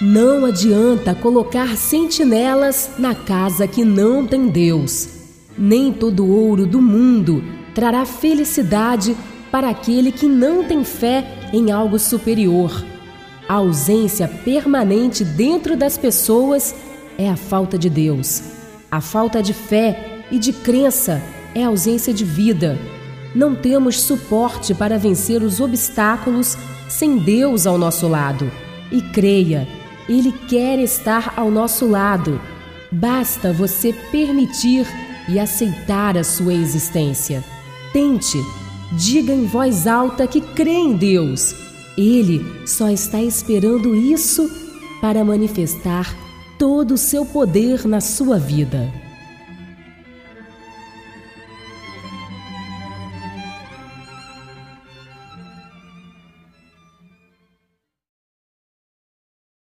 Não adianta colocar sentinelas na casa que não tem Deus. Nem todo ouro do mundo trará felicidade para aquele que não tem fé em algo superior. A ausência permanente dentro das pessoas é a falta de Deus. A falta de fé e de crença é a ausência de vida. Não temos suporte para vencer os obstáculos sem Deus ao nosso lado. E creia, Ele quer estar ao nosso lado. Basta você permitir e aceitar a sua existência. Tente, diga em voz alta que crê em Deus. Ele só está esperando isso para manifestar todo o seu poder na sua vida.